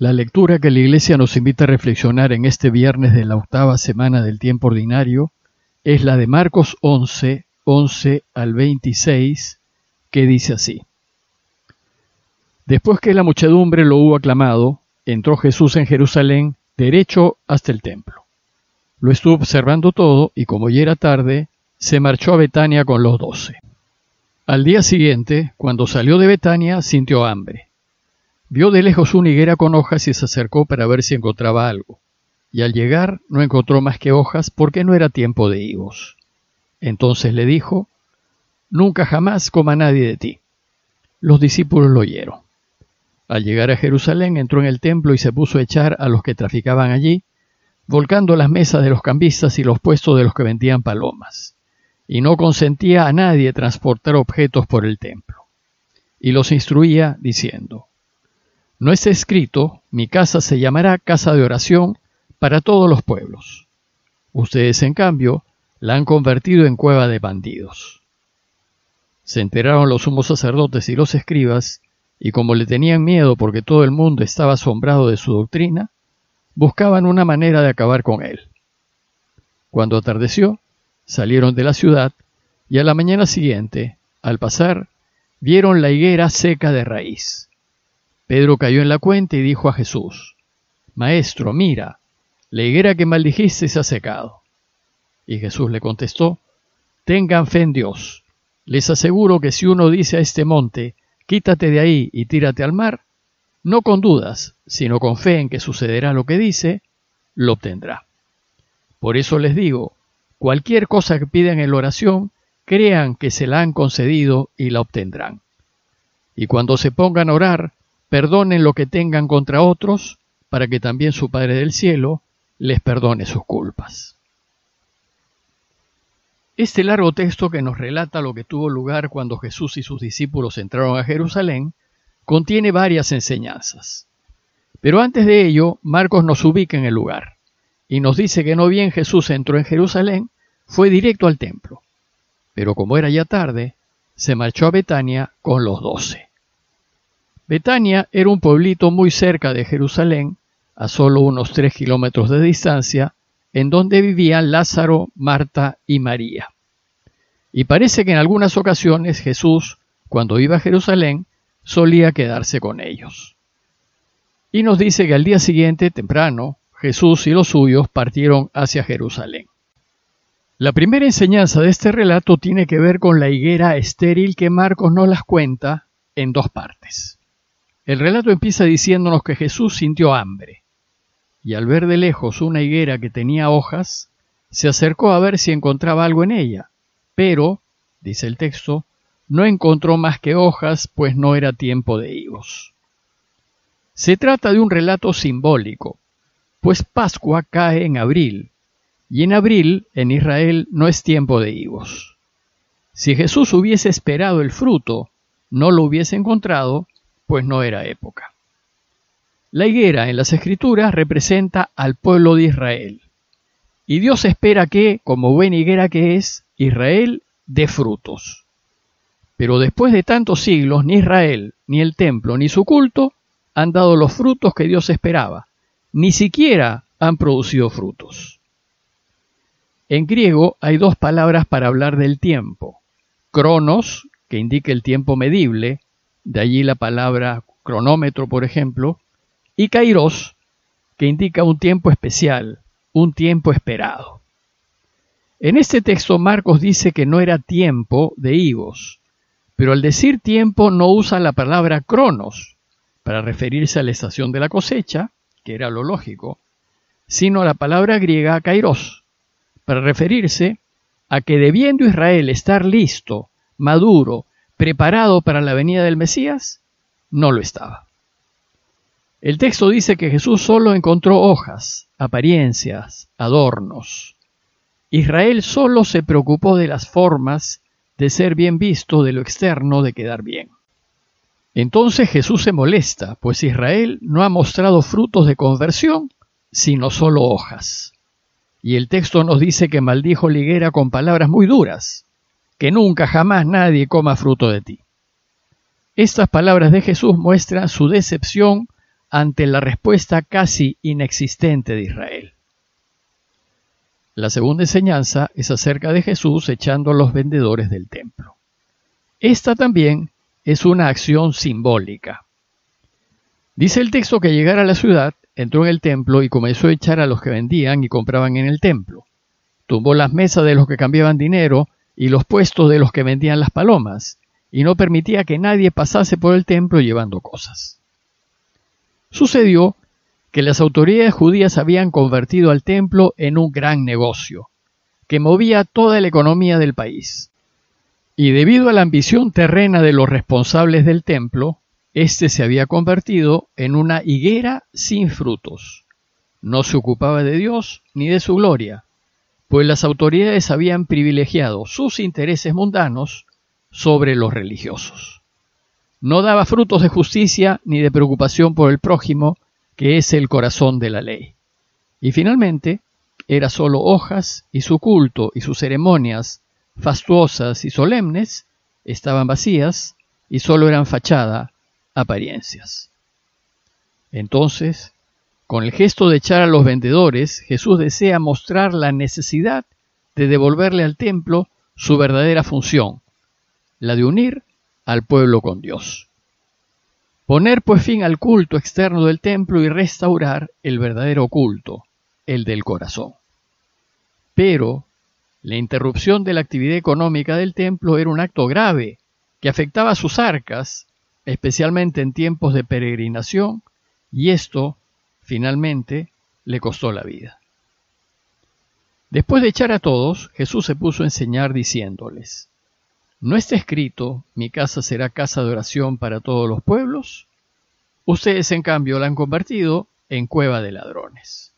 La lectura que la Iglesia nos invita a reflexionar en este viernes de la octava semana del tiempo ordinario es la de Marcos 11, 11 al 26, que dice así. Después que la muchedumbre lo hubo aclamado, entró Jesús en Jerusalén derecho hasta el templo. Lo estuvo observando todo y como ya era tarde, se marchó a Betania con los doce. Al día siguiente, cuando salió de Betania, sintió hambre. Vio de lejos una higuera con hojas y se acercó para ver si encontraba algo. Y al llegar no encontró más que hojas porque no era tiempo de higos. Entonces le dijo, Nunca jamás coma nadie de ti. Los discípulos lo oyeron. Al llegar a Jerusalén entró en el templo y se puso a echar a los que traficaban allí, volcando las mesas de los cambistas y los puestos de los que vendían palomas, y no consentía a nadie transportar objetos por el templo. Y los instruía diciendo, no está escrito, mi casa se llamará casa de oración para todos los pueblos. Ustedes, en cambio, la han convertido en cueva de bandidos. Se enteraron los sumos sacerdotes y los escribas, y como le tenían miedo porque todo el mundo estaba asombrado de su doctrina, buscaban una manera de acabar con él. Cuando atardeció, salieron de la ciudad, y a la mañana siguiente, al pasar, vieron la higuera seca de raíz. Pedro cayó en la cuenta y dijo a Jesús, Maestro, mira, la higuera que maldijiste se ha secado. Y Jesús le contestó, Tengan fe en Dios. Les aseguro que si uno dice a este monte, quítate de ahí y tírate al mar, no con dudas, sino con fe en que sucederá lo que dice, lo obtendrá. Por eso les digo, cualquier cosa que pidan en la oración, crean que se la han concedido y la obtendrán. Y cuando se pongan a orar, perdonen lo que tengan contra otros, para que también su Padre del Cielo les perdone sus culpas. Este largo texto que nos relata lo que tuvo lugar cuando Jesús y sus discípulos entraron a Jerusalén, contiene varias enseñanzas. Pero antes de ello, Marcos nos ubica en el lugar y nos dice que no bien Jesús entró en Jerusalén, fue directo al templo. Pero como era ya tarde, se marchó a Betania con los doce. Betania era un pueblito muy cerca de Jerusalén, a solo unos tres kilómetros de distancia, en donde vivían Lázaro, Marta y María. Y parece que en algunas ocasiones Jesús, cuando iba a Jerusalén, solía quedarse con ellos. Y nos dice que al día siguiente, temprano, Jesús y los suyos partieron hacia Jerusalén. La primera enseñanza de este relato tiene que ver con la higuera estéril que Marcos nos las cuenta en dos partes. El relato empieza diciéndonos que Jesús sintió hambre, y al ver de lejos una higuera que tenía hojas, se acercó a ver si encontraba algo en ella, pero, dice el texto, no encontró más que hojas, pues no era tiempo de higos. Se trata de un relato simbólico, pues Pascua cae en abril, y en abril en Israel no es tiempo de higos. Si Jesús hubiese esperado el fruto, no lo hubiese encontrado, pues no era época. La higuera en las escrituras representa al pueblo de Israel. Y Dios espera que, como buena higuera que es, Israel dé frutos. Pero después de tantos siglos, ni Israel, ni el templo, ni su culto han dado los frutos que Dios esperaba. Ni siquiera han producido frutos. En griego hay dos palabras para hablar del tiempo. Cronos, que indica el tiempo medible, de allí la palabra cronómetro, por ejemplo, y kairos, que indica un tiempo especial, un tiempo esperado. En este texto Marcos dice que no era tiempo de higos, pero al decir tiempo no usa la palabra cronos para referirse a la estación de la cosecha, que era lo lógico, sino a la palabra griega kairos, para referirse a que debiendo Israel estar listo, maduro, preparado para la venida del Mesías, no lo estaba. El texto dice que Jesús solo encontró hojas, apariencias, adornos. Israel solo se preocupó de las formas, de ser bien visto, de lo externo, de quedar bien. Entonces Jesús se molesta, pues Israel no ha mostrado frutos de conversión, sino solo hojas. Y el texto nos dice que maldijo Liguera con palabras muy duras que nunca jamás nadie coma fruto de ti. Estas palabras de Jesús muestran su decepción ante la respuesta casi inexistente de Israel. La segunda enseñanza es acerca de Jesús echando a los vendedores del templo. Esta también es una acción simbólica. Dice el texto que llegar a la ciudad, entró en el templo y comenzó a echar a los que vendían y compraban en el templo. Tumbó las mesas de los que cambiaban dinero y los puestos de los que vendían las palomas, y no permitía que nadie pasase por el templo llevando cosas. Sucedió que las autoridades judías habían convertido al templo en un gran negocio, que movía toda la economía del país. Y debido a la ambición terrena de los responsables del templo, éste se había convertido en una higuera sin frutos. No se ocupaba de Dios ni de su gloria, pues las autoridades habían privilegiado sus intereses mundanos sobre los religiosos. No daba frutos de justicia ni de preocupación por el prójimo, que es el corazón de la ley. Y finalmente, era sólo hojas y su culto y sus ceremonias, fastuosas y solemnes, estaban vacías y sólo eran fachada, apariencias. Entonces, con el gesto de echar a los vendedores, Jesús desea mostrar la necesidad de devolverle al templo su verdadera función, la de unir al pueblo con Dios. Poner pues fin al culto externo del templo y restaurar el verdadero culto, el del corazón. Pero la interrupción de la actividad económica del templo era un acto grave que afectaba a sus arcas, especialmente en tiempos de peregrinación, y esto, finalmente, le costó la vida. Después de echar a todos, Jesús se puso a enseñar diciéndoles, ¿No está escrito, mi casa será casa de oración para todos los pueblos? Ustedes, en cambio, la han convertido en cueva de ladrones.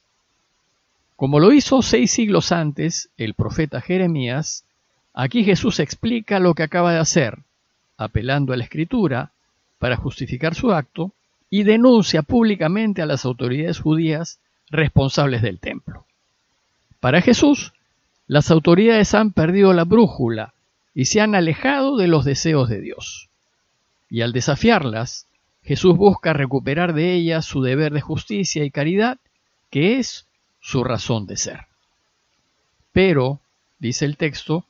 Como lo hizo seis siglos antes el profeta Jeremías, aquí Jesús explica lo que acaba de hacer, apelando a la escritura para justificar su acto y denuncia públicamente a las autoridades judías responsables del templo. Para Jesús, las autoridades han perdido la brújula y se han alejado de los deseos de Dios. Y al desafiarlas, Jesús busca recuperar de ellas su deber de justicia y caridad, que es su razón de ser. Pero, dice el texto,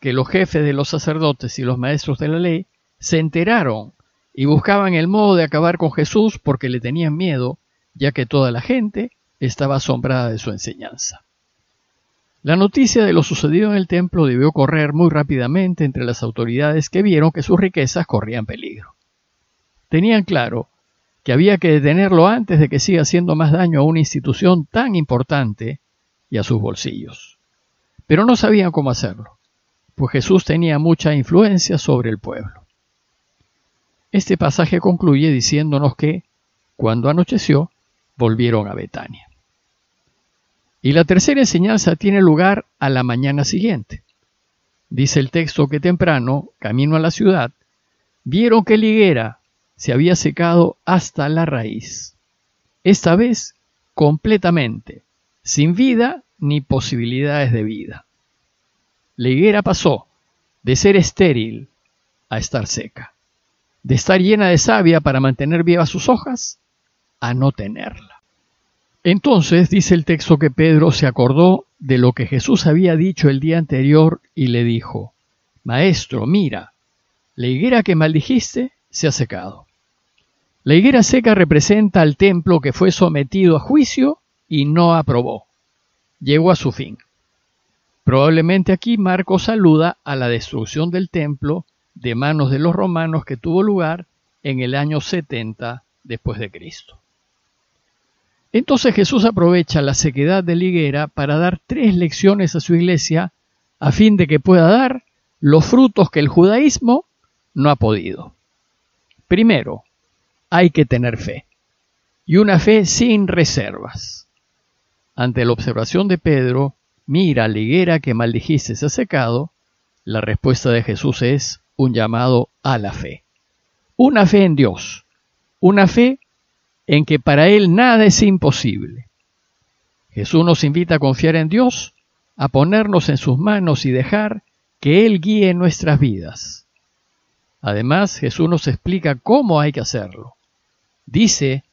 que los jefes de los sacerdotes y los maestros de la ley se enteraron y buscaban el modo de acabar con Jesús porque le tenían miedo, ya que toda la gente estaba asombrada de su enseñanza. La noticia de lo sucedido en el templo debió correr muy rápidamente entre las autoridades que vieron que sus riquezas corrían peligro. Tenían claro que había que detenerlo antes de que siga haciendo más daño a una institución tan importante y a sus bolsillos. Pero no sabían cómo hacerlo, pues Jesús tenía mucha influencia sobre el pueblo. Este pasaje concluye diciéndonos que, cuando anocheció, volvieron a Betania. Y la tercera enseñanza tiene lugar a la mañana siguiente. Dice el texto que temprano, camino a la ciudad, vieron que la higuera se había secado hasta la raíz. Esta vez completamente, sin vida ni posibilidades de vida. La higuera pasó de ser estéril a estar seca, de estar llena de savia para mantener vivas sus hojas a no tenerla. Entonces dice el texto que Pedro se acordó de lo que Jesús había dicho el día anterior y le dijo, Maestro, mira, la higuera que maldijiste se ha secado. La higuera seca representa al templo que fue sometido a juicio y no aprobó. Llegó a su fin. Probablemente aquí Marcos saluda a la destrucción del templo de manos de los romanos que tuvo lugar en el año 70 después de Cristo. Entonces Jesús aprovecha la sequedad de higuera para dar tres lecciones a su iglesia a fin de que pueda dar los frutos que el judaísmo no ha podido. Primero, hay que tener fe, y una fe sin reservas. Ante la observación de Pedro, mira la higuera que maldijiste se ha secado, la respuesta de Jesús es un llamado a la fe. Una fe en Dios, una fe en que para Él nada es imposible. Jesús nos invita a confiar en Dios, a ponernos en sus manos y dejar que Él guíe nuestras vidas. Además, Jesús nos explica cómo hay que hacerlo. Dice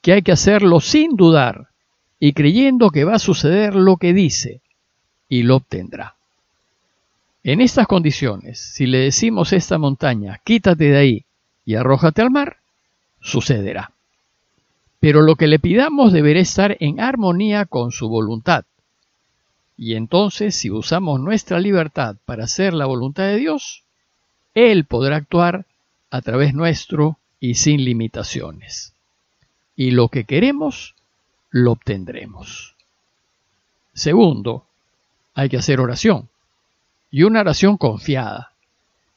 que hay que hacerlo sin dudar y creyendo que va a suceder lo que dice, y lo obtendrá. En estas condiciones, si le decimos a esta montaña, quítate de ahí y arrójate al mar, sucederá. Pero lo que le pidamos deberá estar en armonía con su voluntad. Y entonces, si usamos nuestra libertad para hacer la voluntad de Dios, Él podrá actuar a través nuestro y sin limitaciones. Y lo que queremos, lo obtendremos. Segundo, hay que hacer oración. Y una oración confiada.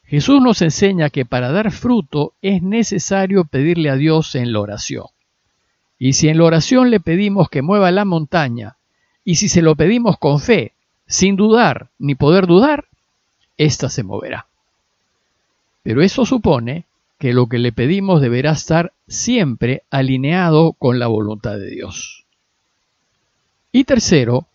Jesús nos enseña que para dar fruto es necesario pedirle a Dios en la oración. Y si en la oración le pedimos que mueva la montaña, y si se lo pedimos con fe, sin dudar ni poder dudar, ésta se moverá. Pero eso supone que lo que le pedimos deberá estar siempre alineado con la voluntad de Dios. Y tercero,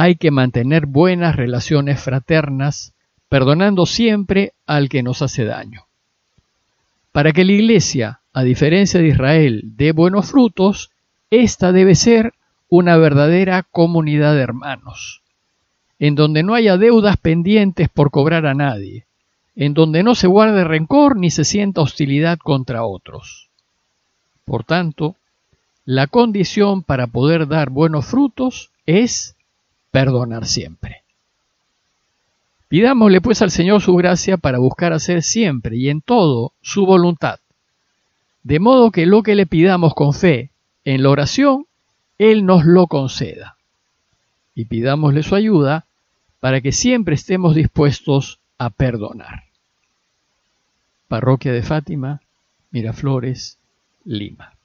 hay que mantener buenas relaciones fraternas, perdonando siempre al que nos hace daño. Para que la Iglesia, a diferencia de Israel, dé buenos frutos, esta debe ser una verdadera comunidad de hermanos, en donde no haya deudas pendientes por cobrar a nadie, en donde no se guarde rencor ni se sienta hostilidad contra otros. Por tanto, la condición para poder dar buenos frutos es perdonar siempre. Pidámosle pues al Señor su gracia para buscar hacer siempre y en todo su voluntad, de modo que lo que le pidamos con fe en la oración, Él nos lo conceda. Y pidámosle su ayuda para que siempre estemos dispuestos a perdonar. Parroquia de Fátima, Miraflores, Lima.